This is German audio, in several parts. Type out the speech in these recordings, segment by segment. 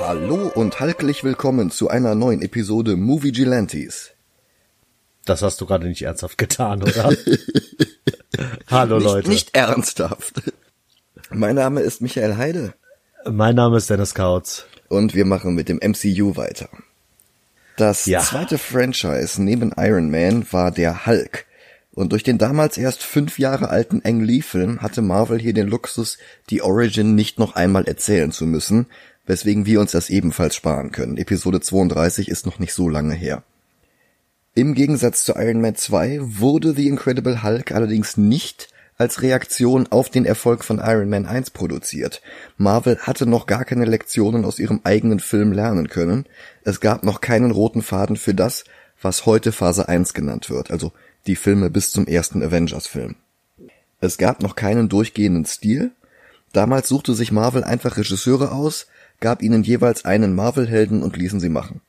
Hallo und halklich willkommen zu einer neuen Episode Movie Gilantes. Das hast du gerade nicht ernsthaft getan, oder? Hallo nicht, Leute. Nicht ernsthaft. Mein Name ist Michael Heide. Mein Name ist Dennis Kautz. Und wir machen mit dem MCU weiter. Das Ja. zweite Franchise neben Iron Man war der Hulk. Und durch den damals erst fünf Jahre alten Ang Lee-Film hatte Marvel hier den Luxus, die Origin nicht noch einmal erzählen zu müssen, weswegen wir uns das ebenfalls sparen können. Episode 32 ist noch nicht so lange her. Im Gegensatz zu Iron Man 2 wurde The Incredible Hulk allerdings nicht als Reaktion auf den Erfolg von Iron Man 1 produziert. Marvel hatte noch gar keine Lektionen aus ihrem eigenen Film lernen können. Es gab noch keinen roten Faden für das, was heute Phase 1 genannt wird, also die Filme bis zum ersten Avengers-Film. Es gab noch keinen durchgehenden Stil. Damals suchte sich Marvel einfach Regisseure aus, gab ihnen jeweils einen Marvel-Helden und ließen sie machen.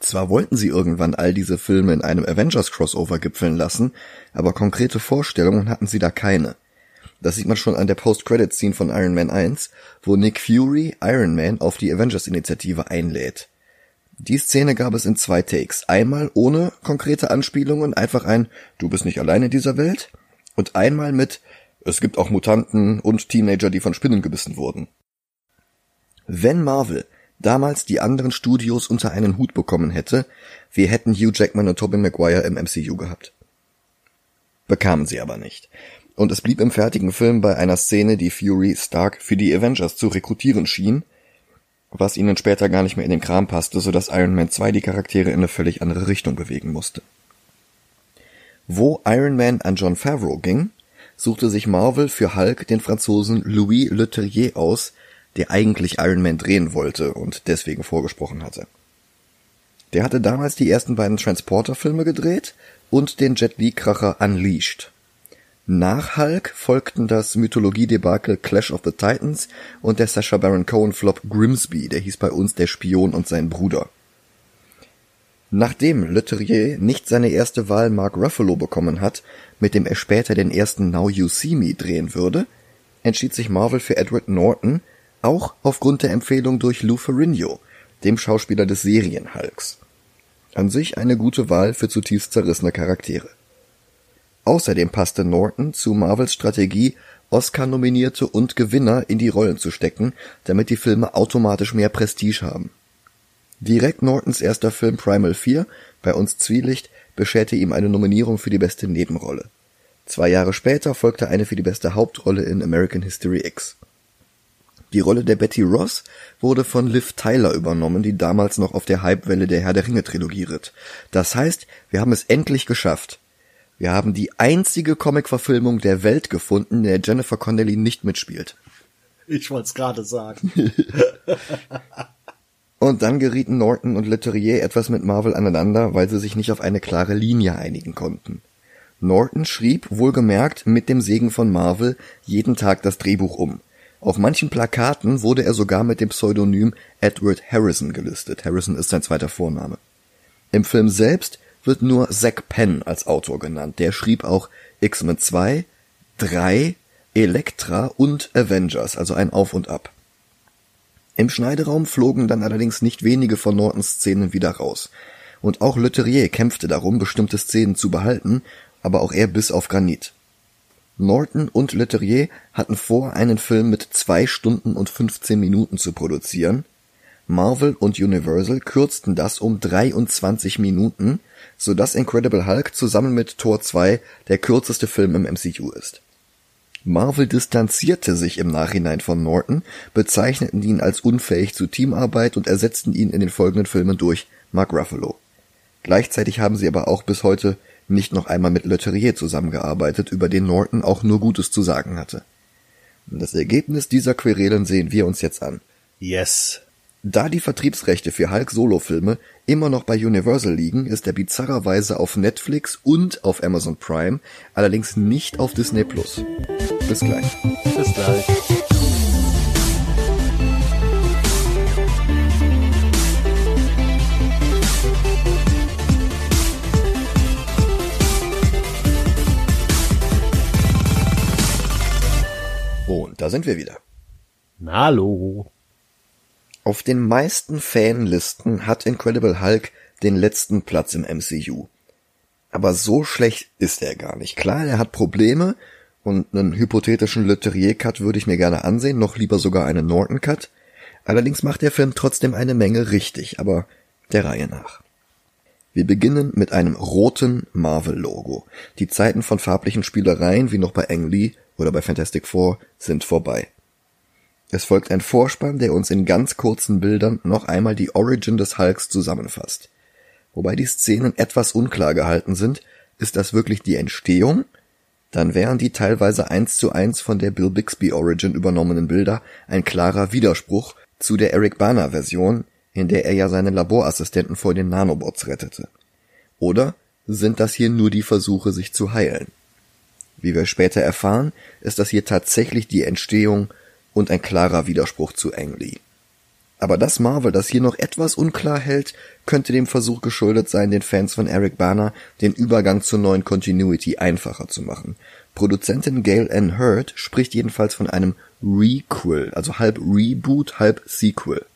Zwar wollten sie irgendwann all diese Filme in einem Avengers-Crossover gipfeln lassen, aber konkrete Vorstellungen hatten sie da keine. Das sieht man schon an der Post-Credit-Scene von Iron Man 1, wo Nick Fury Iron Man auf die Avengers-Initiative einlädt. Die Szene gab es in zwei Takes. Einmal ohne konkrete Anspielungen, einfach ein Du bist nicht allein in dieser Welt und einmal mit Es gibt auch Mutanten und Teenager, die von Spinnen gebissen wurden. Wenn Marvel damals die anderen Studios unter einen Hut bekommen hätte, wir hätten Hugh Jackman und Tobey Maguire im MCU gehabt. Bekamen sie aber nicht. Und es blieb im fertigen Film bei einer Szene, die Fury Stark für die Avengers zu rekrutieren schien, was ihnen später gar nicht mehr in den Kram passte, so dass Iron Man 2 die Charaktere in eine völlig andere Richtung bewegen musste. Wo Iron Man an John Favreau ging, suchte sich Marvel für Hulk den Franzosen Louis Leterrier aus, der eigentlich Iron Man drehen wollte und deswegen vorgesprochen hatte. Der hatte damals die ersten beiden Transporter-Filme gedreht und den Jet Li-Kracher Unleashed. Nach Hulk folgten das Mythologie-Debakel Clash of the Titans und der Sacha Baron Cohen-Flop Grimsby, der hieß bei uns Der Spion und sein Bruder. Nachdem Leterrier nicht seine erste Wahl Mark Ruffalo bekommen hat, mit dem er später den ersten Now You See Me drehen würde, entschied sich Marvel für Edward Norton, auch aufgrund der Empfehlung durch Lou Ferrigno, dem Schauspieler des Serien-Hulks. An sich eine gute Wahl für zutiefst zerrissene Charaktere. Außerdem passte Norton zu Marvels Strategie, Oscar-Nominierte und Gewinner in die Rollen zu stecken, damit die Filme automatisch mehr Prestige haben. Direkt Nortons erster Film Primal 4, bei uns Zwielicht, bescherte ihm eine Nominierung für die beste Nebenrolle. Zwei Jahre später folgte eine für die beste Hauptrolle in American History X. Die Rolle der Betty Ross wurde von Liv Tyler übernommen, die damals noch auf der Hypewelle der Herr der Ringe Trilogie ritt. Das heißt, wir haben es endlich geschafft. Wir haben die einzige Comic-Verfilmung der Welt gefunden, in der Jennifer Connelly nicht mitspielt. Ich wollte es gerade sagen. Und dann gerieten Norton und Leterrier etwas mit Marvel aneinander, weil sie sich nicht auf eine klare Linie einigen konnten. Norton schrieb, wohlgemerkt, mit dem Segen von Marvel jeden Tag das Drehbuch um. Auf manchen Plakaten wurde er sogar mit dem Pseudonym Edward Harrison gelistet. Harrison ist sein zweiter Vorname. Im Film selbst wird nur Zack Penn als Autor genannt. Der schrieb auch X-Men 2, 3, Elektra und Avengers, also ein Auf und Ab. Im Schneideraum flogen dann allerdings nicht wenige von Nortons Szenen wieder raus. Und auch Leterrier kämpfte darum, bestimmte Szenen zu behalten, aber auch er biss auf Granit. Norton und Leterrier hatten vor, einen Film mit zwei Stunden und 15 Minuten zu produzieren. Marvel und Universal kürzten das um 23 Minuten, so dass Incredible Hulk zusammen mit Tor 2 der kürzeste Film im MCU ist. Marvel distanzierte sich im Nachhinein von Norton, bezeichneten ihn als unfähig zu Teamarbeit und ersetzten ihn in den folgenden Filmen durch Mark Ruffalo. Gleichzeitig haben sie aber auch bis heute nicht noch einmal mit Leterrier zusammengearbeitet, über den Norton auch nur Gutes zu sagen hatte. Das Ergebnis dieser Querelen sehen wir uns jetzt an. Yes. Da die Vertriebsrechte für Hulk-Solo-Filme immer noch bei Universal liegen, ist er bizarrerweise auf Netflix und auf Amazon Prime, allerdings nicht auf Disney Plus. Bis gleich. Bis gleich. Da sind wir wieder. Na, hallo. Auf den meisten Fanlisten hat Incredible Hulk den letzten Platz im MCU. Aber so schlecht ist er gar nicht. Klar, er hat Probleme und einen hypothetischen Leterrier-Cut würde ich mir gerne ansehen, noch lieber sogar einen Norton-Cut. Allerdings macht der Film trotzdem eine Menge richtig, aber der Reihe nach. Wir beginnen mit einem roten Marvel-Logo. Die Zeiten von farblichen Spielereien wie noch bei Ang Lee oder bei Fantastic Four sind vorbei. Es folgt ein Vorspann, der uns in ganz kurzen Bildern noch einmal die Origin des Hulks zusammenfasst. Wobei die Szenen etwas unklar gehalten sind, ist das wirklich die Entstehung? Dann wären die teilweise eins zu eins von der Bill Bixby Origin übernommenen Bilder ein klarer Widerspruch zu der Eric Bana Version, in der er ja seinen Laborassistenten vor den Nanobots rettete. Oder sind das hier nur die Versuche, sich zu heilen? Wie wir später erfahren, ist das hier tatsächlich die Entstehung und ein klarer Widerspruch zu Ang Lee. Aber dass Marvel das hier noch etwas unklar hält, könnte dem Versuch geschuldet sein, den Fans von Eric Bana den Übergang zur neuen Continuity einfacher zu machen. Produzentin Gail Ann Hurd spricht jedenfalls von einem Requel, also halb Reboot, halb Sequel.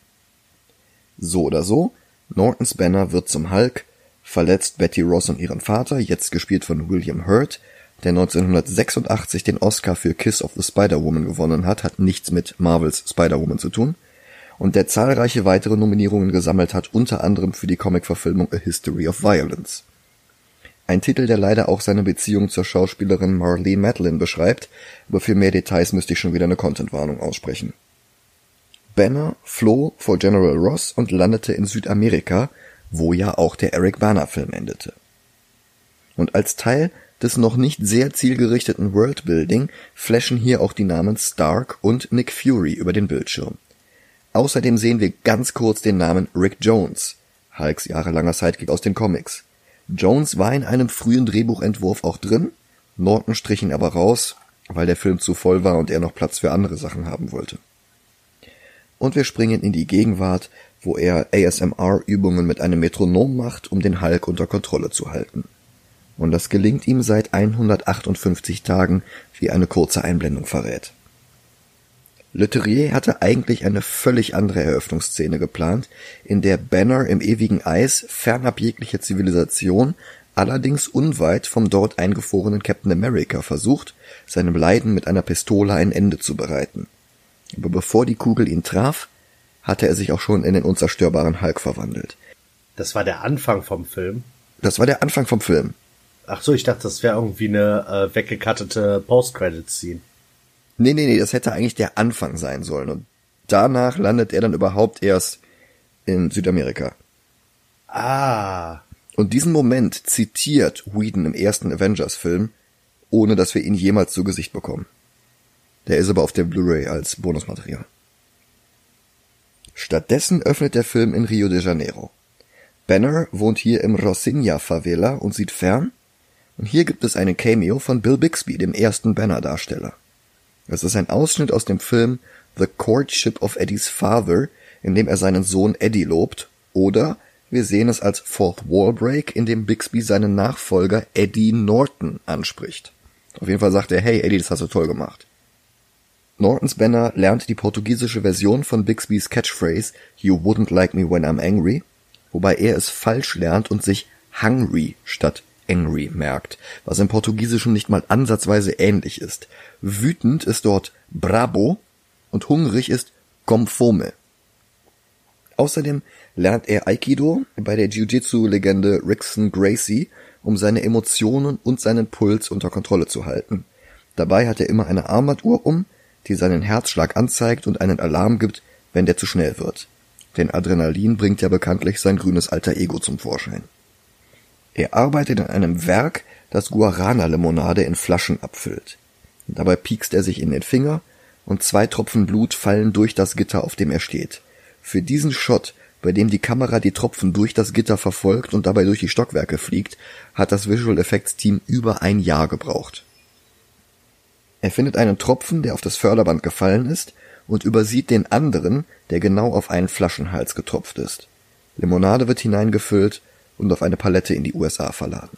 So oder so, Nortons Banner wird zum Hulk, verletzt Betty Ross und ihren Vater, jetzt gespielt von William Hurt, der 1986 den Oscar für Kiss of the Spider-Woman gewonnen hat, hat nichts mit Marvels Spider-Woman zu tun, und der zahlreiche weitere Nominierungen gesammelt hat, unter anderem für die Comic-Verfilmung A History of Violence. Ein Titel, der leider auch seine Beziehung zur Schauspielerin Marlene Madeline beschreibt, aber für mehr Details müsste ich schon wieder eine Contentwarnung aussprechen. Banner floh vor General Ross und landete in Südamerika, wo ja auch der Eric Bana Film endete. Und als Teil des noch nicht sehr zielgerichteten Worldbuilding flashen hier auch die Namen Stark und Nick Fury über den Bildschirm. Außerdem sehen wir ganz kurz den Namen Rick Jones, Hulks jahrelanger Sidekick aus den Comics. Jones war in einem frühen Drehbuchentwurf auch drin, Norton strich ihn aber raus, weil der Film zu voll war und er noch Platz für andere Sachen haben wollte. Und wir springen in die Gegenwart, wo er ASMR-Übungen mit einem Metronom macht, um den Hulk unter Kontrolle zu halten und das gelingt ihm seit 158 Tagen, wie eine kurze Einblendung verrät. Leterrier hatte eigentlich eine völlig andere Eröffnungsszene geplant, in der Banner im ewigen Eis fernab jeglicher Zivilisation, allerdings unweit vom dort eingefrorenen Captain America versucht, seinem Leiden mit einer Pistole ein Ende zu bereiten. Aber bevor die Kugel ihn traf, hatte er sich auch schon in den unzerstörbaren Hulk verwandelt. Das war der Anfang vom Film. Das war der Anfang vom Film. Ach so, ich dachte, das wäre irgendwie eine äh, weggekattete Post-Credit-Scene. Nee, nee, nee, das hätte eigentlich der Anfang sein sollen. Und danach landet er dann überhaupt erst in Südamerika. Ah. Und diesen Moment zitiert Whedon im ersten Avengers-Film, ohne dass wir ihn jemals zu Gesicht bekommen. Der ist aber auf der Blu-ray als Bonusmaterial. Stattdessen öffnet der Film in Rio de Janeiro. Banner wohnt hier im Rocinha Favela und sieht fern, und hier gibt es einen Cameo von Bill Bixby, dem ersten Banner-Darsteller. Es ist ein Ausschnitt aus dem Film The Courtship of Eddies Father, in dem er seinen Sohn Eddie lobt, oder wir sehen es als Fourth Wall Break, in dem Bixby seinen Nachfolger Eddie Norton anspricht. Auf jeden Fall sagt er, hey Eddie, das hast du toll gemacht. Nortons Banner lernt die portugiesische Version von Bixbys Catchphrase You wouldn't like me when I'm angry, wobei er es falsch lernt und sich hungry statt angry merkt, was im Portugiesischen nicht mal ansatzweise ähnlich ist. Wütend ist dort brabo und hungrig ist com Außerdem lernt er Aikido bei der Jiu-Jitsu-Legende Rickson Gracie, um seine Emotionen und seinen Puls unter Kontrolle zu halten. Dabei hat er immer eine Armbanduhr um, die seinen Herzschlag anzeigt und einen Alarm gibt, wenn der zu schnell wird. Denn Adrenalin bringt ja bekanntlich sein grünes alter Ego zum Vorschein. Er arbeitet in einem Werk, das Guarana-Limonade in Flaschen abfüllt. Dabei piekst er sich in den Finger und zwei Tropfen Blut fallen durch das Gitter, auf dem er steht. Für diesen Shot, bei dem die Kamera die Tropfen durch das Gitter verfolgt und dabei durch die Stockwerke fliegt, hat das Visual Effects Team über ein Jahr gebraucht. Er findet einen Tropfen, der auf das Förderband gefallen ist, und übersieht den anderen, der genau auf einen Flaschenhals getropft ist. Limonade wird hineingefüllt und auf eine Palette in die USA verladen.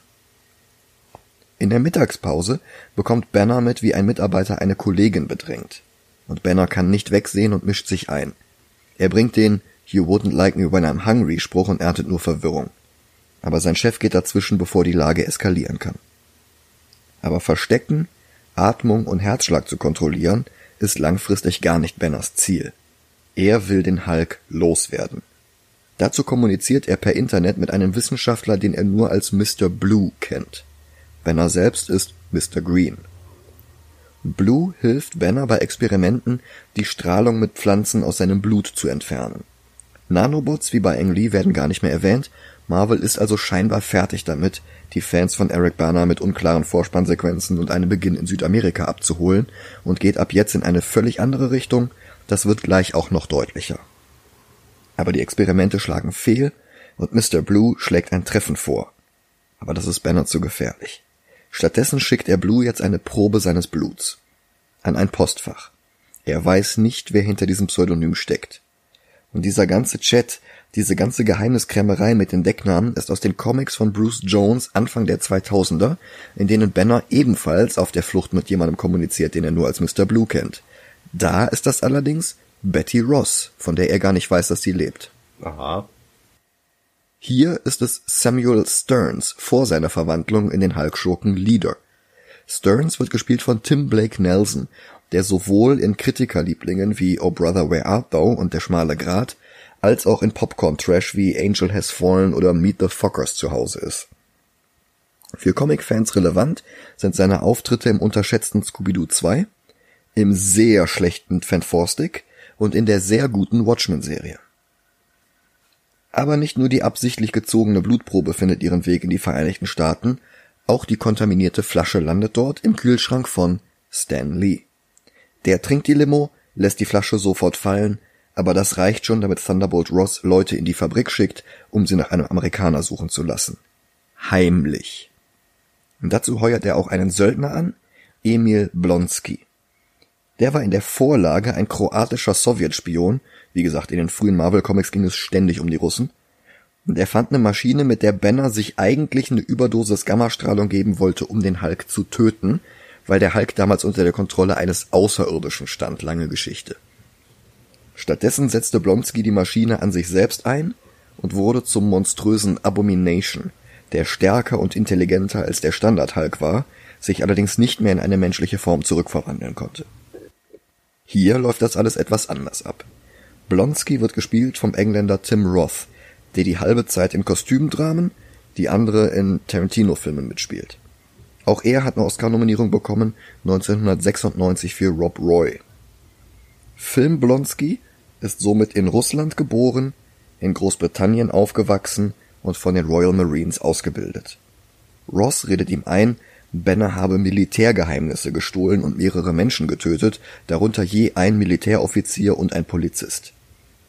In der Mittagspause bekommt Banner mit, wie ein Mitarbeiter eine Kollegin bedrängt. Und Banner kann nicht wegsehen und mischt sich ein. Er bringt den You wouldn't like me when I'm hungry Spruch und erntet nur Verwirrung. Aber sein Chef geht dazwischen, bevor die Lage eskalieren kann. Aber Verstecken, Atmung und Herzschlag zu kontrollieren, ist langfristig gar nicht Banners Ziel. Er will den Hulk loswerden. Dazu kommuniziert er per Internet mit einem Wissenschaftler, den er nur als Mr. Blue kennt. Banner selbst ist Mr. Green. Blue hilft Banner bei Experimenten, die Strahlung mit Pflanzen aus seinem Blut zu entfernen. Nanobots wie bei Ang Lee werden gar nicht mehr erwähnt, Marvel ist also scheinbar fertig damit, die Fans von Eric Bana mit unklaren Vorspannsequenzen und einem Beginn in Südamerika abzuholen und geht ab jetzt in eine völlig andere Richtung, das wird gleich auch noch deutlicher. Aber die Experimente schlagen fehl und Mr. Blue schlägt ein Treffen vor. Aber das ist Banner zu gefährlich. Stattdessen schickt er Blue jetzt eine Probe seines Bluts. An ein Postfach. Er weiß nicht, wer hinter diesem Pseudonym steckt. Und dieser ganze Chat, diese ganze Geheimniskrämerei mit den Decknamen ist aus den Comics von Bruce Jones Anfang der 2000er, in denen Banner ebenfalls auf der Flucht mit jemandem kommuniziert, den er nur als Mr. Blue kennt. Da ist das allerdings Betty Ross, von der er gar nicht weiß, dass sie lebt. Aha. Hier ist es Samuel Stearns vor seiner Verwandlung in den Hulk-Schurken Leader. Stearns wird gespielt von Tim Blake Nelson, der sowohl in Kritikerlieblingen wie Oh Brother Where Art Thou und Der schmale Grat als auch in Popcorn-Trash wie Angel Has Fallen oder Meet the Fockers zu Hause ist. Für Comic-Fans relevant sind seine Auftritte im unterschätzten Scooby-Doo 2, im sehr schlechten Fantastic und in der sehr guten Watchmen-Serie. Aber nicht nur die absichtlich gezogene Blutprobe findet ihren Weg in die Vereinigten Staaten, auch die kontaminierte Flasche landet dort im Kühlschrank von Stan Lee. Der trinkt die Limo, lässt die Flasche sofort fallen, aber das reicht schon, damit Thunderbolt Ross Leute in die Fabrik schickt, um sie nach einem Amerikaner suchen zu lassen. Heimlich. Und dazu heuert er auch einen Söldner an, Emil Blonsky. Der war in der Vorlage ein kroatischer Sowjetspion, wie gesagt, in den frühen Marvel-Comics ging es ständig um die Russen, und er fand eine Maschine, mit der Banner sich eigentlich eine Überdosis Gammastrahlung geben wollte, um den Hulk zu töten, weil der Hulk damals unter der Kontrolle eines Außerirdischen stand, lange Geschichte. Stattdessen setzte Blonsky die Maschine an sich selbst ein und wurde zum monströsen Abomination, der stärker und intelligenter als der Standard-Hulk war, sich allerdings nicht mehr in eine menschliche Form zurückverwandeln konnte. Hier läuft das alles etwas anders ab. Blonsky wird gespielt vom Engländer Tim Roth, der die halbe Zeit in Kostümdramen, die andere in Tarantino-Filmen mitspielt. Auch er hat eine Oscar-Nominierung bekommen, 1996 für Rob Roy. Film Blonsky ist somit in Russland geboren, in Großbritannien aufgewachsen und von den Royal Marines ausgebildet. Ross redet ihm ein, Banner habe Militärgeheimnisse gestohlen und mehrere Menschen getötet, darunter je ein Militäroffizier und ein Polizist.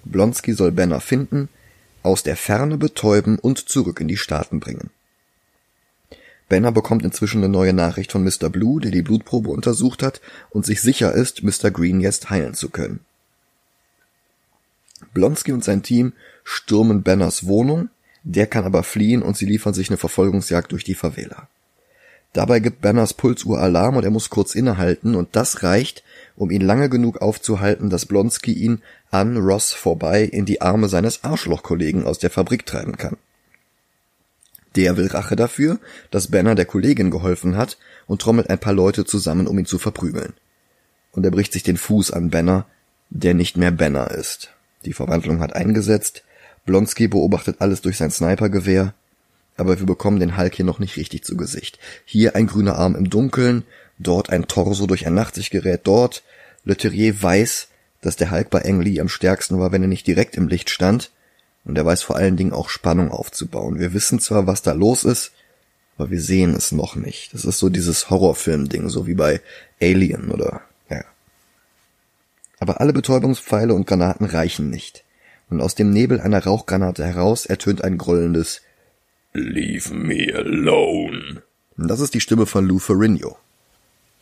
Blonsky soll Banner finden, aus der Ferne betäuben und zurück in die Staaten bringen. Banner bekommt inzwischen eine neue Nachricht von Mr. Blue, der die Blutprobe untersucht hat und sich sicher ist, Mr. Green jetzt heilen zu können. Blonsky und sein Team stürmen Banners Wohnung, der kann aber fliehen und sie liefern sich eine Verfolgungsjagd durch die Favela. Dabei gibt Banners Pulsuhr Alarm und er muss kurz innehalten und das reicht, um ihn lange genug aufzuhalten, dass Blonsky ihn an Ross vorbei in die Arme seines Arschlochkollegen aus der Fabrik treiben kann. Der will Rache dafür, dass Banner der Kollegin geholfen hat und trommelt ein paar Leute zusammen, um ihn zu verprügeln. Und er bricht sich den Fuß an Banner, der nicht mehr Banner ist. Die Verwandlung hat eingesetzt, Blonsky beobachtet alles durch sein Snipergewehr, aber wir bekommen den Hulk hier noch nicht richtig zu Gesicht. Hier ein grüner Arm im Dunkeln, dort ein Torso durch ein Nachtsichtgerät, dort Le Terrier weiß, dass der Hulk bei Ang Lee am stärksten war, wenn er nicht direkt im Licht stand, und er weiß vor allen Dingen auch Spannung aufzubauen. Wir wissen zwar, was da los ist, aber wir sehen es noch nicht. Das ist so dieses Horrorfilm-Ding, so wie bei Alien oder, ja. Aber alle Betäubungspfeile und Granaten reichen nicht. Und aus dem Nebel einer Rauchgranate heraus ertönt ein grollendes Leave me alone. Das ist die Stimme von Lou Ferrigno.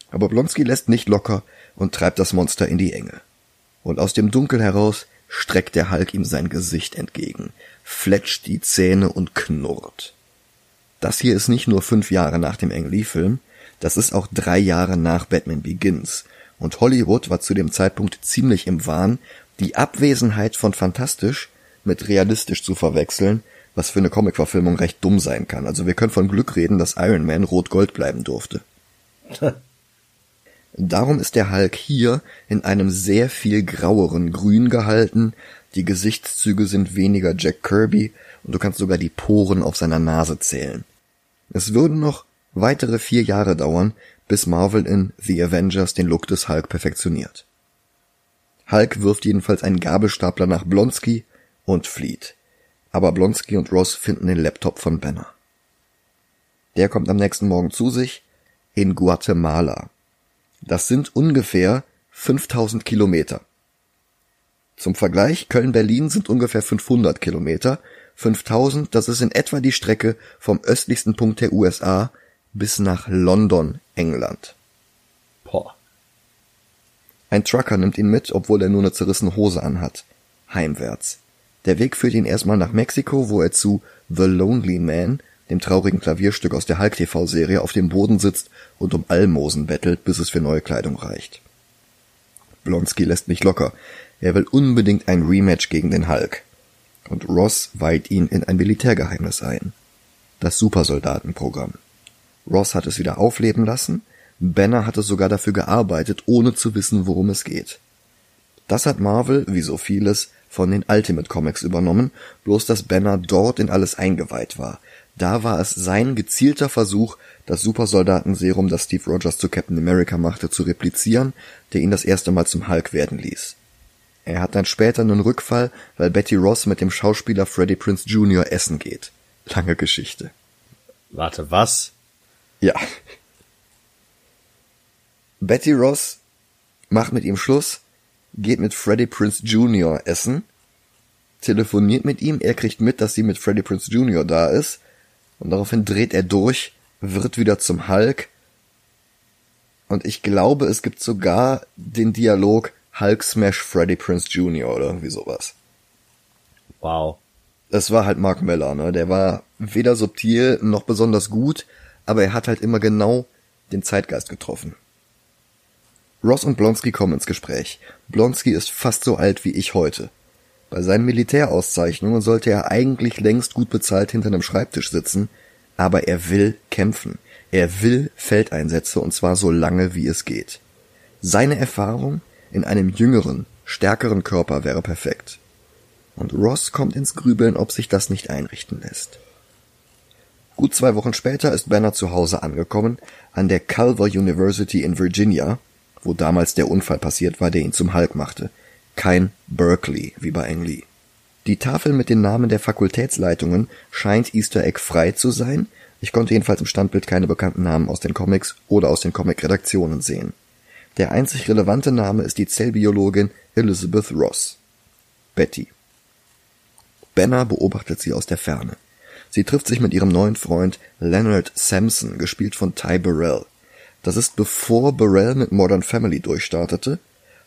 Aber Blonsky lässt nicht locker und treibt das Monster in die Enge. Und aus dem Dunkel heraus streckt der Hulk ihm sein Gesicht entgegen, fletscht die Zähne und knurrt. Das hier ist nicht nur fünf Jahre nach dem Ang Lee-Film, das ist auch drei Jahre nach Batman Begins. Und Hollywood war zu dem Zeitpunkt ziemlich im Wahn, die Abwesenheit von fantastisch mit realistisch zu verwechseln, was für eine Comicverfilmung recht dumm sein kann. Also wir können von Glück reden, dass Iron Man rot-gold bleiben durfte. Darum ist der Hulk hier in einem sehr viel graueren Grün gehalten, die Gesichtszüge sind weniger Jack Kirby und du kannst sogar die Poren auf seiner Nase zählen. Es würden noch weitere vier Jahre dauern, bis Marvel in The Avengers den Look des Hulk perfektioniert. Hulk wirft jedenfalls einen Gabelstapler nach Blonsky und flieht. Aber Blonsky und Ross finden den Laptop von Banner. Der kommt am nächsten Morgen zu sich in Guatemala. Das sind ungefähr 5000 Kilometer. Zum Vergleich, Köln-Berlin sind ungefähr 500 Kilometer. 5000, das ist in etwa die Strecke vom östlichsten Punkt der USA bis nach London, England. Boah. Ein Trucker nimmt ihn mit, obwohl er nur eine zerrissene Hose anhat. Heimwärts. Der Weg führt ihn erstmal nach Mexiko, wo er zu The Lonely Man, dem traurigen Klavierstück aus der Hulk TV Serie, auf dem Boden sitzt und um Almosen bettelt, bis es für neue Kleidung reicht. Blonsky lässt nicht locker. Er will unbedingt ein Rematch gegen den Hulk. Und Ross weiht ihn in ein Militärgeheimnis ein. Das Supersoldatenprogramm. Ross hat es wieder aufleben lassen, Banner hatte sogar dafür gearbeitet, ohne zu wissen, worum es geht. Das hat Marvel, wie so vieles, von den Ultimate Comics übernommen, bloß dass Banner dort in alles eingeweiht war. Da war es sein gezielter Versuch, das Supersoldatenserum, das Steve Rogers zu Captain America machte, zu replizieren, der ihn das erste Mal zum Hulk werden ließ. Er hat dann später einen Rückfall, weil Betty Ross mit dem Schauspieler Freddie Prince Jr. essen geht. Lange Geschichte. Warte, was? Ja. Betty Ross macht mit ihm Schluss, geht mit Freddie Prince Jr. essen, telefoniert mit ihm, er kriegt mit, dass sie mit Freddie Prince Jr. da ist, und daraufhin dreht er durch, wird wieder zum Hulk, und ich glaube, es gibt sogar den Dialog Hulk Smash Freddie Prince Jr. oder irgendwie sowas. Wow. Es war halt Mark Miller, ne? Der war weder subtil noch besonders gut, aber er hat halt immer genau den Zeitgeist getroffen. Ross und Blonsky kommen ins Gespräch. Blonsky ist fast so alt wie ich heute. Bei seinen Militärauszeichnungen sollte er eigentlich längst gut bezahlt hinter einem Schreibtisch sitzen, aber er will kämpfen. Er will Feldeinsätze und zwar so lange wie es geht. Seine Erfahrung in einem jüngeren, stärkeren Körper wäre perfekt. Und Ross kommt ins Grübeln, ob sich das nicht einrichten lässt. Gut zwei Wochen später ist Banner zu Hause angekommen, an der Culver University in Virginia, wo damals der Unfall passiert war, der ihn zum Hulk machte. Kein Berkeley, wie bei Ang Lee. Die Tafel mit den Namen der Fakultätsleitungen scheint Easter Egg frei zu sein. Ich konnte jedenfalls im Standbild keine bekannten Namen aus den Comics oder aus den Comic-Redaktionen sehen. Der einzig relevante Name ist die Zellbiologin Elizabeth Ross. Betty. Banner beobachtet sie aus der Ferne. Sie trifft sich mit ihrem neuen Freund Leonard Sampson, gespielt von Ty Burrell. Das ist bevor Burrell mit Modern Family durchstartete.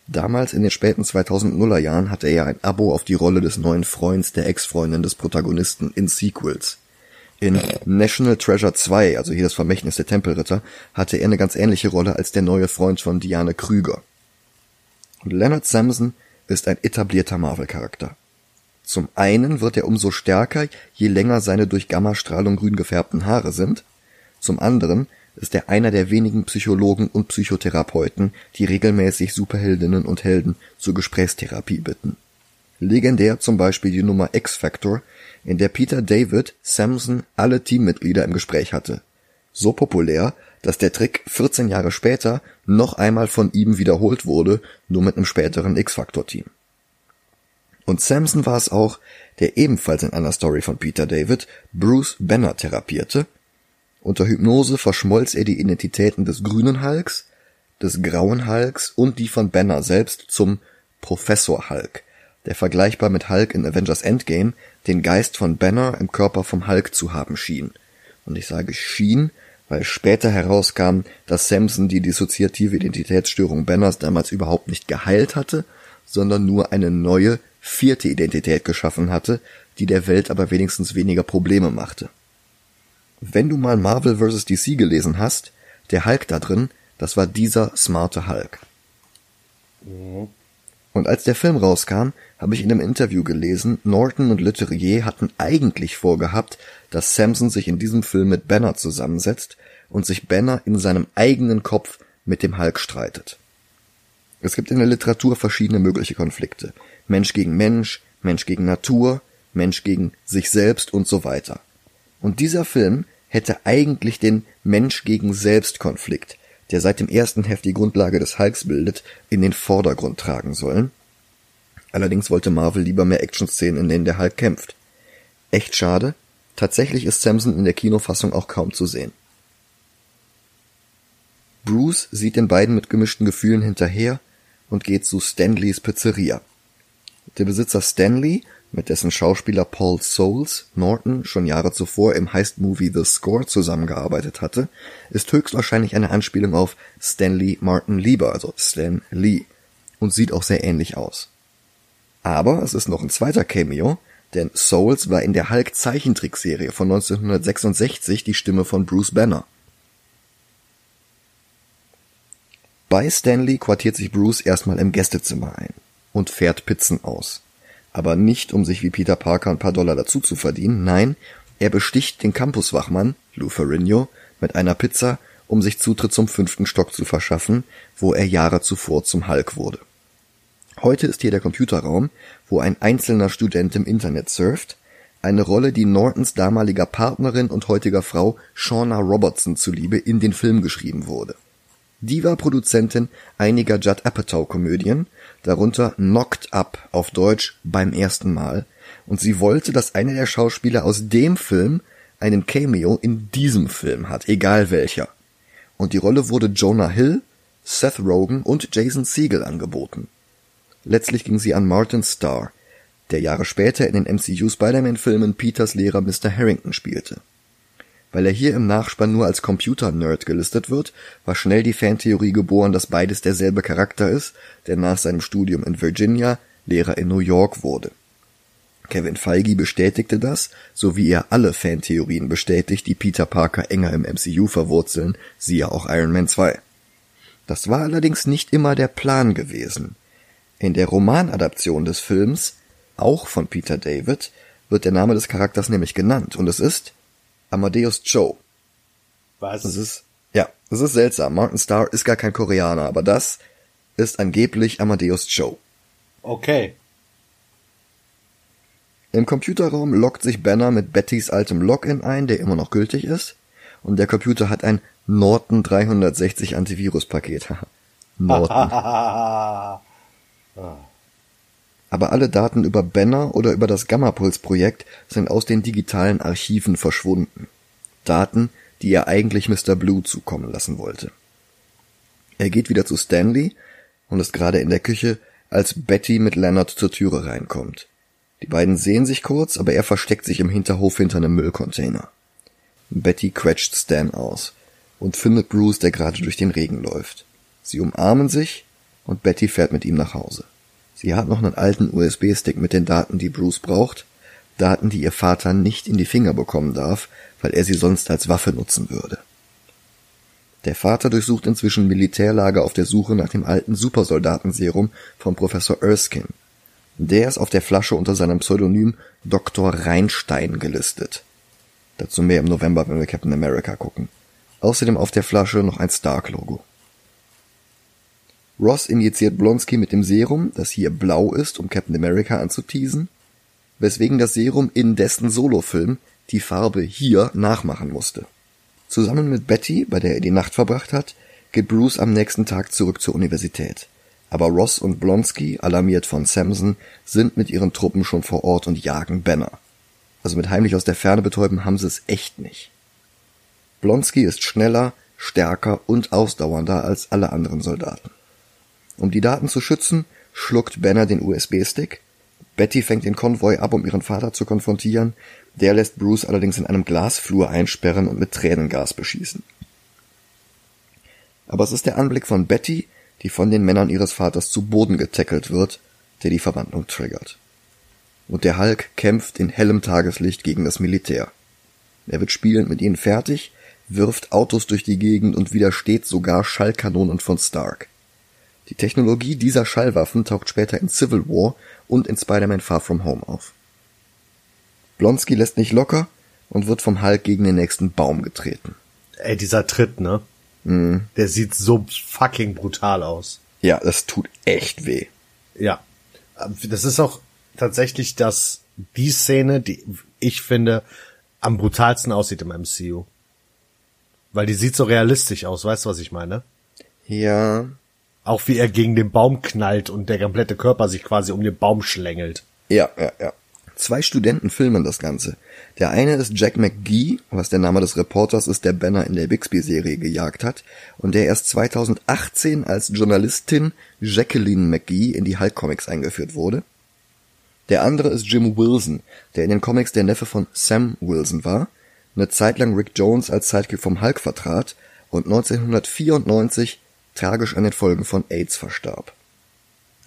Damals in den späten 2000er Jahren hatte er ein Abo auf die Rolle des neuen Freunds der Ex-Freundin des Protagonisten in Sequels. In National Treasure 2, also hier das Vermächtnis der Tempelritter, hatte er eine ganz ähnliche Rolle als der neue Freund von Diane Krüger. Und Leonard Sampson ist ein etablierter Marvel-Charakter. Zum einen wird er umso stärker, je länger seine durch Gammastrahlung grün gefärbten Haare sind. Zum anderen ist er einer der wenigen Psychologen und Psychotherapeuten, die regelmäßig Superheldinnen und Helden zur Gesprächstherapie bitten. Legendär zum Beispiel die Nummer X-Factor, in der Peter David Samson alle Teammitglieder im Gespräch hatte. So populär, dass der Trick 14 Jahre später noch einmal von ihm wiederholt wurde, nur mit einem späteren X-Factor-Team. Und Samson war es auch, der ebenfalls in einer Story von Peter David Bruce Banner therapierte. Unter Hypnose verschmolz er die Identitäten des grünen Hulks, des grauen Hulks und die von Banner selbst zum Professor Hulk, der vergleichbar mit Hulk in Avengers Endgame den Geist von Banner im Körper vom Hulk zu haben schien. Und ich sage schien, weil später herauskam, dass Samson die dissoziative Identitätsstörung Banners damals überhaupt nicht geheilt hatte, sondern nur eine neue, vierte Identität geschaffen hatte, die der Welt aber wenigstens weniger Probleme machte. Wenn du mal Marvel vs. DC gelesen hast, der Hulk da drin, das war dieser smarte Hulk. Mhm. Und als der Film rauskam, habe ich in einem Interview gelesen, Norton und Leterrier hatten eigentlich vorgehabt, dass Samson sich in diesem Film mit Banner zusammensetzt und sich Banner in seinem eigenen Kopf mit dem Hulk streitet. Es gibt in der Literatur verschiedene mögliche Konflikte. Mensch gegen Mensch, Mensch gegen Natur, Mensch gegen sich selbst und so weiter. Und dieser Film hätte eigentlich den Mensch gegen Selbst Konflikt, der seit dem ersten Heft die Grundlage des Hulks bildet, in den Vordergrund tragen sollen. Allerdings wollte Marvel lieber mehr Actionszenen, in denen der Hulk kämpft. Echt schade, tatsächlich ist Samson in der Kinofassung auch kaum zu sehen. Bruce sieht den beiden mit gemischten Gefühlen hinterher und geht zu Stanleys Pizzeria. Der Besitzer Stanley mit dessen Schauspieler Paul Soules Norton schon Jahre zuvor im Heist-Movie The Score zusammengearbeitet hatte, ist höchstwahrscheinlich eine Anspielung auf Stanley Martin Lieber, also Stan Lee, und sieht auch sehr ähnlich aus. Aber es ist noch ein zweiter Cameo, denn Soules war in der Hulk-Zeichentrickserie von 1966 die Stimme von Bruce Banner. Bei Stanley quartiert sich Bruce erstmal im Gästezimmer ein und fährt Pizzen aus aber nicht um sich wie Peter Parker ein paar Dollar dazu zu verdienen, nein, er besticht den Campuswachmann, Lou Ferrigno, mit einer Pizza, um sich Zutritt zum fünften Stock zu verschaffen, wo er Jahre zuvor zum Hulk wurde. Heute ist hier der Computerraum, wo ein einzelner Student im Internet surft, eine Rolle, die Nortons damaliger Partnerin und heutiger Frau Shauna Robertson zuliebe in den Film geschrieben wurde. Die war Produzentin einiger Judd Apatow-Komödien darunter Knocked Up auf Deutsch beim ersten Mal, und sie wollte, dass einer der Schauspieler aus dem Film einen Cameo in diesem Film hat, egal welcher. Und die Rolle wurde Jonah Hill, Seth Rogen und Jason Segel angeboten. Letztlich ging sie an Martin Starr, der Jahre später in den MCU Spider-Man-Filmen Peters Lehrer Mr. Harrington spielte. Weil er hier im Nachspann nur als Computer-Nerd gelistet wird, war schnell die Fantheorie geboren, dass beides derselbe Charakter ist, der nach seinem Studium in Virginia Lehrer in New York wurde. Kevin Feige bestätigte das, so wie er alle Fantheorien bestätigt, die Peter Parker enger im MCU verwurzeln, siehe auch Iron Man 2. Das war allerdings nicht immer der Plan gewesen. In der Romanadaption des Films, auch von Peter David, wird der Name des Charakters nämlich genannt, und es ist Amadeus Cho. Was? Das ist, ja, das ist seltsam. Martin Starr ist gar kein Koreaner, aber das ist angeblich Amadeus Cho. Okay. Im Computerraum lockt sich Banner mit Bettys altem Login ein, der immer noch gültig ist. Und der Computer hat ein Norton 360 Antivirus-Paket. Norton. Aber alle Daten über Banner oder über das Gamma-Puls-Projekt sind aus den digitalen Archiven verschwunden. Daten, die er eigentlich Mr. Blue zukommen lassen wollte. Er geht wieder zu Stanley und ist gerade in der Küche, als Betty mit Leonard zur Türe reinkommt. Die beiden sehen sich kurz, aber er versteckt sich im Hinterhof hinter einem Müllcontainer. Betty quetscht Stan aus und findet Bruce, der gerade durch den Regen läuft. Sie umarmen sich und Betty fährt mit ihm nach Hause. Sie hat noch einen alten USB-Stick mit den Daten, die Bruce braucht, Daten, die ihr Vater nicht in die Finger bekommen darf, weil er sie sonst als Waffe nutzen würde. Der Vater durchsucht inzwischen Militärlager auf der Suche nach dem alten Supersoldatenserum von Professor Erskine. Der ist auf der Flasche unter seinem Pseudonym Dr. Reinstein gelistet. Dazu mehr im November, wenn wir Captain America gucken. Außerdem auf der Flasche noch ein Stark-Logo. Ross injiziert Blonsky mit dem Serum, das hier blau ist, um Captain America anzuteasen, weswegen das Serum in dessen Solofilm die Farbe hier nachmachen musste. Zusammen mit Betty, bei der er die Nacht verbracht hat, geht Bruce am nächsten Tag zurück zur Universität. Aber Ross und Blonsky, alarmiert von Samson, sind mit ihren Truppen schon vor Ort und jagen Banner. Also mit heimlich aus der Ferne betäuben haben sie es echt nicht. Blonsky ist schneller, stärker und ausdauernder als alle anderen Soldaten. Um die Daten zu schützen, schluckt Banner den USB-Stick. Betty fängt den Konvoi ab, um ihren Vater zu konfrontieren. Der lässt Bruce allerdings in einem Glasflur einsperren und mit Tränengas beschießen. Aber es ist der Anblick von Betty, die von den Männern ihres Vaters zu Boden getackelt wird, der die Verwandlung triggert. Und der Hulk kämpft in hellem Tageslicht gegen das Militär. Er wird spielend mit ihnen fertig, wirft Autos durch die Gegend und widersteht sogar Schallkanonen von Stark. Die Technologie dieser Schallwaffen taucht später in Civil War und in Spider-Man Far From Home auf. Blonsky lässt nicht locker und wird vom Hulk gegen den nächsten Baum getreten. Ey, dieser Tritt, ne? Mhm. Der sieht so fucking brutal aus. Ja, das tut echt weh. Ja. Das ist auch tatsächlich das, die Szene, die ich finde am brutalsten aussieht im MCU. Weil die sieht so realistisch aus, weißt du, was ich meine? Ja. Auch wie er gegen den Baum knallt und der komplette Körper sich quasi um den Baum schlängelt. Ja, ja, ja. Zwei Studenten filmen das Ganze. Der eine ist Jack McGee, was der Name des Reporters ist, der Banner in der Bixby-Serie gejagt hat, und der erst 2018 als Journalistin Jacqueline McGee in die Hulk Comics eingeführt wurde. Der andere ist Jim Wilson, der in den Comics der Neffe von Sam Wilson war, eine Zeit lang Rick Jones als Sidekick vom Hulk vertrat und 1994 tragisch an den Folgen von AIDS verstarb.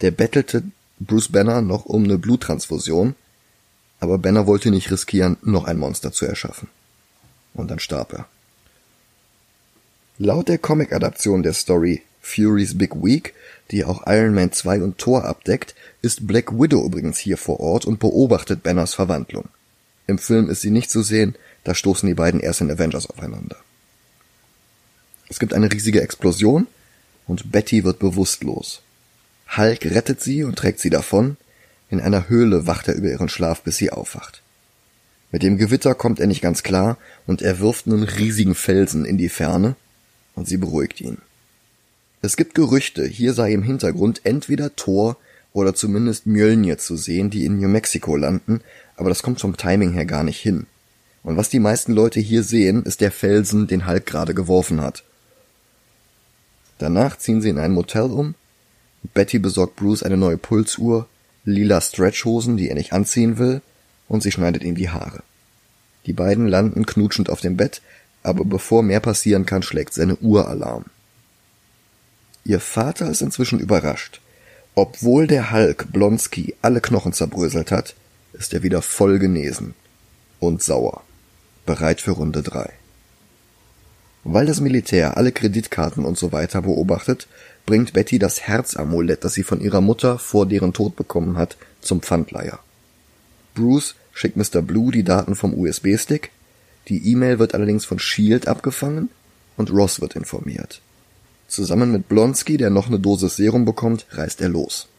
Der bettelte Bruce Banner noch um eine Bluttransfusion, aber Banner wollte nicht riskieren, noch ein Monster zu erschaffen. Und dann starb er. Laut der Comic-Adaption der Story Fury's Big Week, die auch Iron Man 2 und Thor abdeckt, ist Black Widow übrigens hier vor Ort und beobachtet Banners Verwandlung. Im Film ist sie nicht zu sehen, da stoßen die beiden erst in Avengers aufeinander. Es gibt eine riesige Explosion und Betty wird bewusstlos. Hulk rettet sie und trägt sie davon. In einer Höhle wacht er über ihren Schlaf, bis sie aufwacht. Mit dem Gewitter kommt er nicht ganz klar und er wirft einen riesigen Felsen in die Ferne und sie beruhigt ihn. Es gibt Gerüchte, hier sei im Hintergrund entweder Thor oder zumindest Mjölnir zu sehen, die in New Mexico landen, aber das kommt vom Timing her gar nicht hin. Und was die meisten Leute hier sehen, ist der Felsen, den Hulk gerade geworfen hat. Danach ziehen sie in ein Motel um. Betty besorgt Bruce eine neue Pulsuhr, lila Stretchhosen, die er nicht anziehen will, und sie schneidet ihm die Haare. Die beiden landen knutschend auf dem Bett, aber bevor mehr passieren kann, schlägt seine Uhr Alarm. Ihr Vater ist inzwischen überrascht. Obwohl der Hulk Blonsky alle Knochen zerbröselt hat, ist er wieder voll genesen und sauer, bereit für Runde drei. Weil das Militär alle Kreditkarten und so weiter beobachtet, bringt Betty das Herzamulett, das sie von ihrer Mutter vor deren Tod bekommen hat, zum Pfandleiher. Bruce schickt Mr. Blue die Daten vom USB-Stick, die E-Mail wird allerdings von Shield abgefangen und Ross wird informiert. Zusammen mit Blonsky, der noch eine Dosis Serum bekommt, reist er los.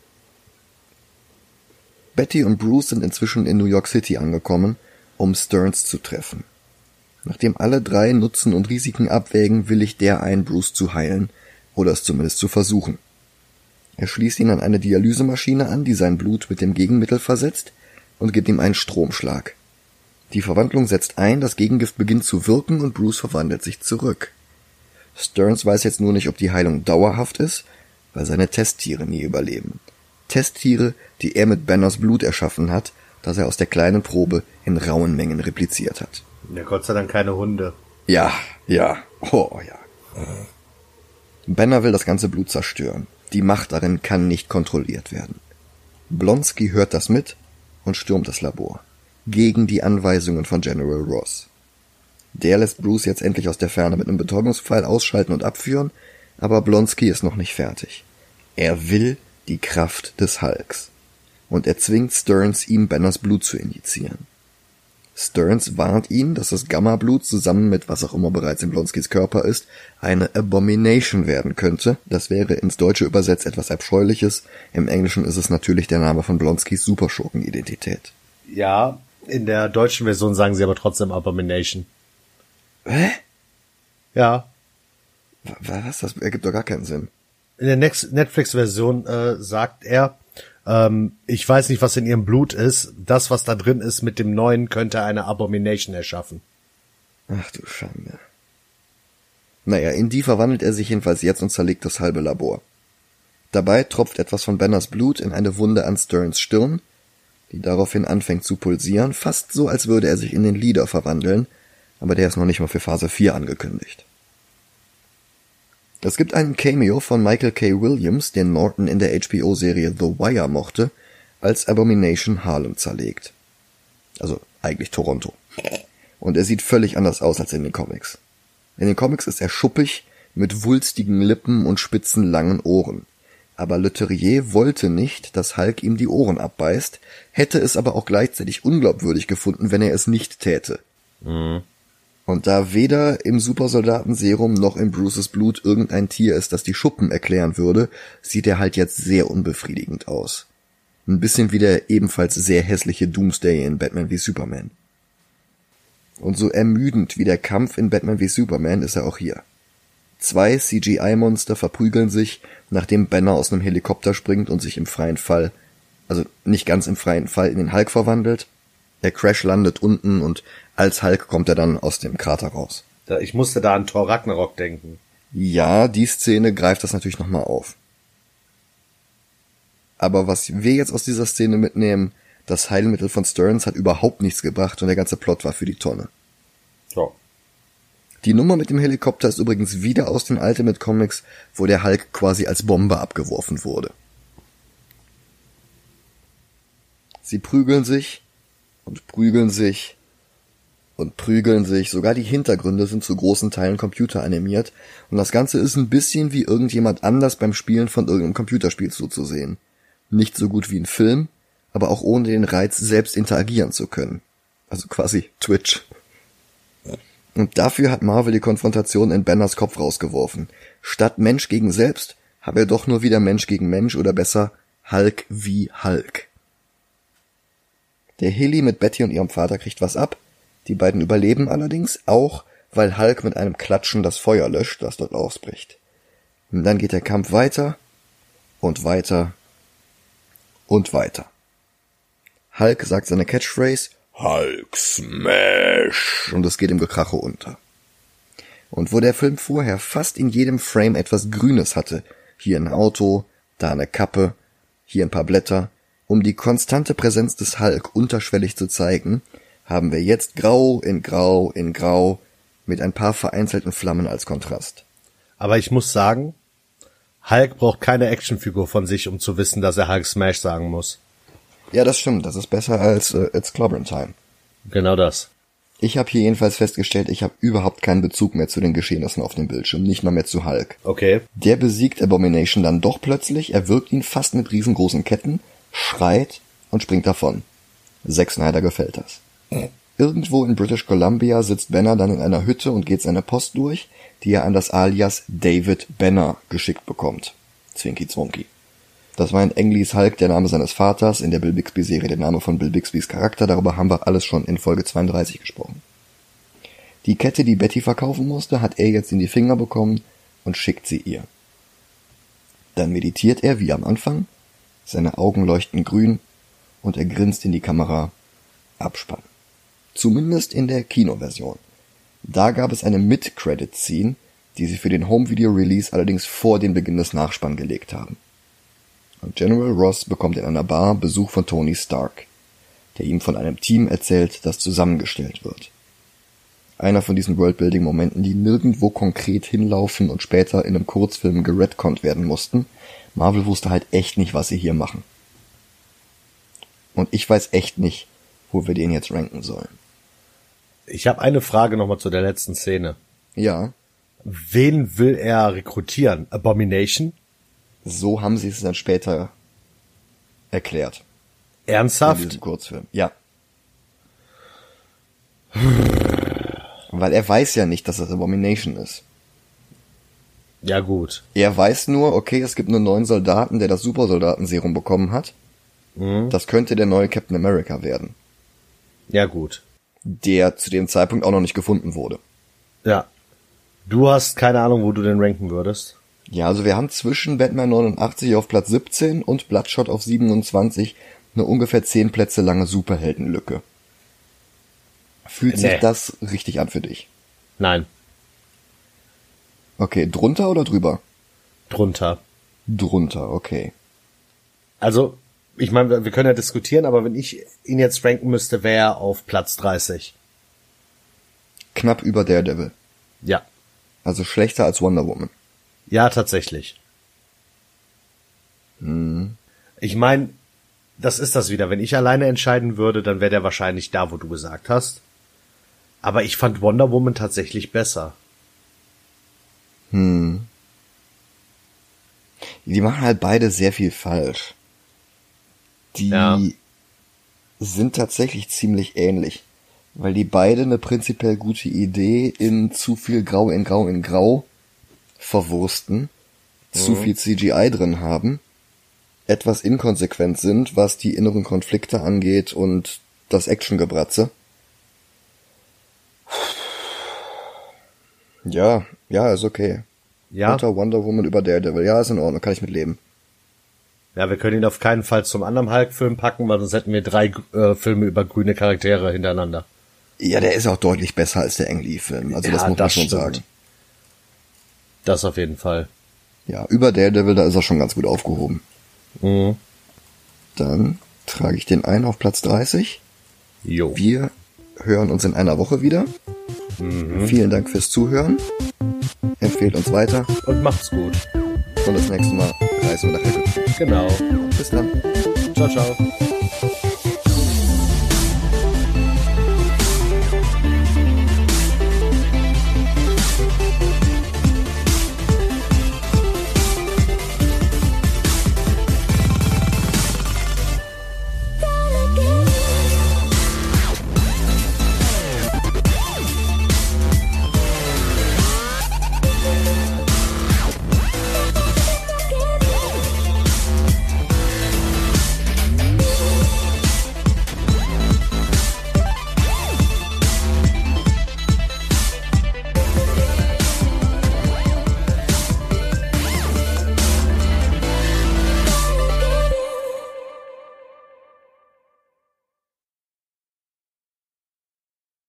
Betty und Bruce sind inzwischen in New York City angekommen, um Stearns zu treffen. Nachdem alle drei Nutzen und Risiken abwägen, willigt der ein, Bruce zu heilen oder es zumindest zu versuchen. Er schließt ihn an eine Dialysemaschine an, die sein Blut mit dem Gegenmittel versetzt und gibt ihm einen Stromschlag. Die Verwandlung setzt ein, das Gegengift beginnt zu wirken und Bruce verwandelt sich zurück. Stearns weiß jetzt nur nicht, ob die Heilung dauerhaft ist, weil seine Testtiere nie überleben. Testtiere, die er mit Banners Blut erschaffen hat, das er aus der kleinen Probe in rauen Mengen repliziert hat. Ja, Gott sei Dank keine Hunde. Ja, ja, oh ja. Banner will das ganze Blut zerstören. Die Macht darin kann nicht kontrolliert werden. Blonsky hört das mit und stürmt das Labor. Gegen die Anweisungen von General Ross. Der lässt Bruce jetzt endlich aus der Ferne mit einem Betäubungspfeil ausschalten und abführen, aber Blonsky ist noch nicht fertig. Er will die Kraft des Hulks. Und er zwingt Stearns, ihm Banners Blut zu injizieren. Stearns warnt ihn, dass das Gamma-Blut zusammen mit was auch immer bereits in Blonskys Körper ist, eine Abomination werden könnte. Das wäre ins Deutsche übersetzt etwas Abscheuliches. Im Englischen ist es natürlich der Name von Blonskys Superschurken-Identität. Ja, in der deutschen Version sagen sie aber trotzdem Abomination. Hä? Ja. Was? Das ergibt doch gar keinen Sinn. In der Netflix-Version äh, sagt er, ähm, ich weiß nicht, was in ihrem Blut ist. Das, was da drin ist mit dem Neuen, könnte eine Abomination erschaffen. Ach du Schande. Naja, in die verwandelt er sich jedenfalls jetzt und zerlegt das halbe Labor. Dabei tropft etwas von Banners Blut in eine Wunde an Stearns Stirn, die daraufhin anfängt zu pulsieren, fast so, als würde er sich in den Leader verwandeln, aber der ist noch nicht mal für Phase 4 angekündigt. Es gibt einen Cameo von Michael K. Williams, den Norton in der HBO-Serie The Wire mochte, als Abomination Harlem zerlegt. Also eigentlich Toronto. Und er sieht völlig anders aus als in den Comics. In den Comics ist er schuppig, mit wulstigen Lippen und spitzen langen Ohren. Aber Le Terrier wollte nicht, dass Hulk ihm die Ohren abbeißt, hätte es aber auch gleichzeitig unglaubwürdig gefunden, wenn er es nicht täte. Mhm. Und da weder im Supersoldatenserum noch in Bruces Blut irgendein Tier ist, das die Schuppen erklären würde, sieht er halt jetzt sehr unbefriedigend aus. Ein bisschen wie der ebenfalls sehr hässliche Doomsday in Batman wie Superman. Und so ermüdend wie der Kampf in Batman wie Superman ist er auch hier. Zwei CGI-Monster verprügeln sich, nachdem Banner aus einem Helikopter springt und sich im freien Fall, also nicht ganz im freien Fall, in den Hulk verwandelt. Der Crash landet unten und als Hulk kommt er dann aus dem Krater raus. Ich musste da an Thor Ragnarok denken. Ja, die Szene greift das natürlich nochmal auf. Aber was wir jetzt aus dieser Szene mitnehmen, das Heilmittel von Stearns hat überhaupt nichts gebracht und der ganze Plot war für die Tonne. Ja. Die Nummer mit dem Helikopter ist übrigens wieder aus den Ultimate Comics, wo der Hulk quasi als Bombe abgeworfen wurde. Sie prügeln sich und prügeln sich und prügeln sich. Sogar die Hintergründe sind zu großen Teilen computeranimiert und das Ganze ist ein bisschen wie irgendjemand anders beim Spielen von irgendeinem Computerspiel zuzusehen. Nicht so gut wie ein Film, aber auch ohne den Reiz, selbst interagieren zu können. Also quasi Twitch. Und dafür hat Marvel die Konfrontation in Banners Kopf rausgeworfen. Statt Mensch gegen selbst habe er doch nur wieder Mensch gegen Mensch oder besser Hulk wie Hulk. Der Hilly mit Betty und ihrem Vater kriegt was ab. Die beiden überleben allerdings auch, weil Hulk mit einem Klatschen das Feuer löscht, das dort ausbricht. Und dann geht der Kampf weiter und weiter und weiter. Hulk sagt seine Catchphrase Hulk Smash und es geht im Gekrache unter. Und wo der Film vorher fast in jedem Frame etwas Grünes hatte, hier ein Auto, da eine Kappe, hier ein paar Blätter, um die konstante Präsenz des Hulk unterschwellig zu zeigen, haben wir jetzt Grau in Grau in Grau mit ein paar vereinzelten Flammen als Kontrast. Aber ich muss sagen, Hulk braucht keine Actionfigur von sich, um zu wissen, dass er Hulk Smash sagen muss. Ja, das stimmt. Das ist besser als äh, It's Clobbering Time. Genau das. Ich habe hier jedenfalls festgestellt, ich habe überhaupt keinen Bezug mehr zu den Geschehnissen auf dem Bildschirm, nicht mal mehr zu Hulk. Okay. Der besiegt Abomination dann doch plötzlich, er wirkt ihn fast mit riesengroßen Ketten, schreit und springt davon. Zack Snyder gefällt das. Irgendwo in British Columbia sitzt Banner dann in einer Hütte und geht seine Post durch, die er an das Alias David Banner geschickt bekommt. Zwinky Zwonky. Das war in Englis Hulk der Name seines Vaters, in der Bill Bixby Serie der Name von Bill Bixbys Charakter, darüber haben wir alles schon in Folge 32 gesprochen. Die Kette, die Betty verkaufen musste, hat er jetzt in die Finger bekommen und schickt sie ihr. Dann meditiert er wie am Anfang, seine Augen leuchten grün und er grinst in die Kamera. Abspann. Zumindest in der Kinoversion. Da gab es eine Mid-Credit-Scene, die sie für den Home-Video-Release allerdings vor den Beginn des Nachspann gelegt haben. General Ross bekommt in einer Bar Besuch von Tony Stark, der ihm von einem Team erzählt, das zusammengestellt wird. Einer von diesen Worldbuilding-Momenten, die nirgendwo konkret hinlaufen und später in einem Kurzfilm geredconnt werden mussten. Marvel wusste halt echt nicht, was sie hier machen. Und ich weiß echt nicht, wo wir den jetzt ranken sollen. Ich habe eine Frage nochmal zu der letzten Szene. Ja, Wen will er rekrutieren? Abomination? so haben sie es dann später erklärt. In Ernsthaft? diesem Kurzfilm. Ja. Weil er weiß ja nicht, dass das Abomination ist. Ja gut. Er weiß nur, okay, es gibt einen neuen Soldaten, der das Supersoldatenserum bekommen hat. Das könnte der neue Captain America werden. Ja gut. Der zu dem Zeitpunkt auch noch nicht gefunden wurde. Ja. Du hast keine Ahnung, wo du den ranken würdest. Ja, also wir haben zwischen Batman 89 auf Platz 17 und Bloodshot auf 27 eine ungefähr 10 Plätze lange Superheldenlücke. Fühlt Nee. sich das richtig an für dich? Nein. Okay, drunter oder drüber? Drunter. Drunter, okay. Also, ich meine, wir- können ja diskutieren, aber wenn ich ihn jetzt ranken müsste, wäre er auf Platz 30. Knapp über Daredevil. Ja. Also schlechter als Wonder Woman. Ja, tatsächlich. Ich meine, das ist das wieder. Wenn ich alleine entscheiden würde, dann wäre der wahrscheinlich da, wo du gesagt hast. Aber ich fand Wonder Woman tatsächlich besser. Die machen halt beide sehr viel falsch. Die Ja. sind tatsächlich ziemlich ähnlich, weil die beide eine prinzipiell gute Idee in zu viel Grau in Grau in Grau verwursten, zu viel CGI drin haben, etwas inkonsequent sind, was die inneren Konflikte angeht und das Actiongebratze. Ja, ja, ist okay. Ja, Unter Wonder Woman über Daredevil. Ja, ist in Ordnung, kann ich mit leben. ja, wir können ihn auf keinen Fall zum anderen Hulk-Film packen, weil sonst hätten wir drei äh, Filme über grüne Charaktere hintereinander. Ja, der ist auch deutlich besser als der Ang Lee-Film. Also das Ja, muss man das schon stimmt. sagen. Das auf jeden Fall. Ja, über Daredevil, da ist er schon ganz gut aufgehoben. Mhm. Dann trage ich den ein auf Platz 30. Jo. Wir hören uns in einer Woche wieder. Mhm. Vielen Dank fürs Zuhören. Empfehlt uns weiter Und macht's gut. und das nächste Mal reisen wir nach Hecke. Genau. Bis dann. Ciao, ciao.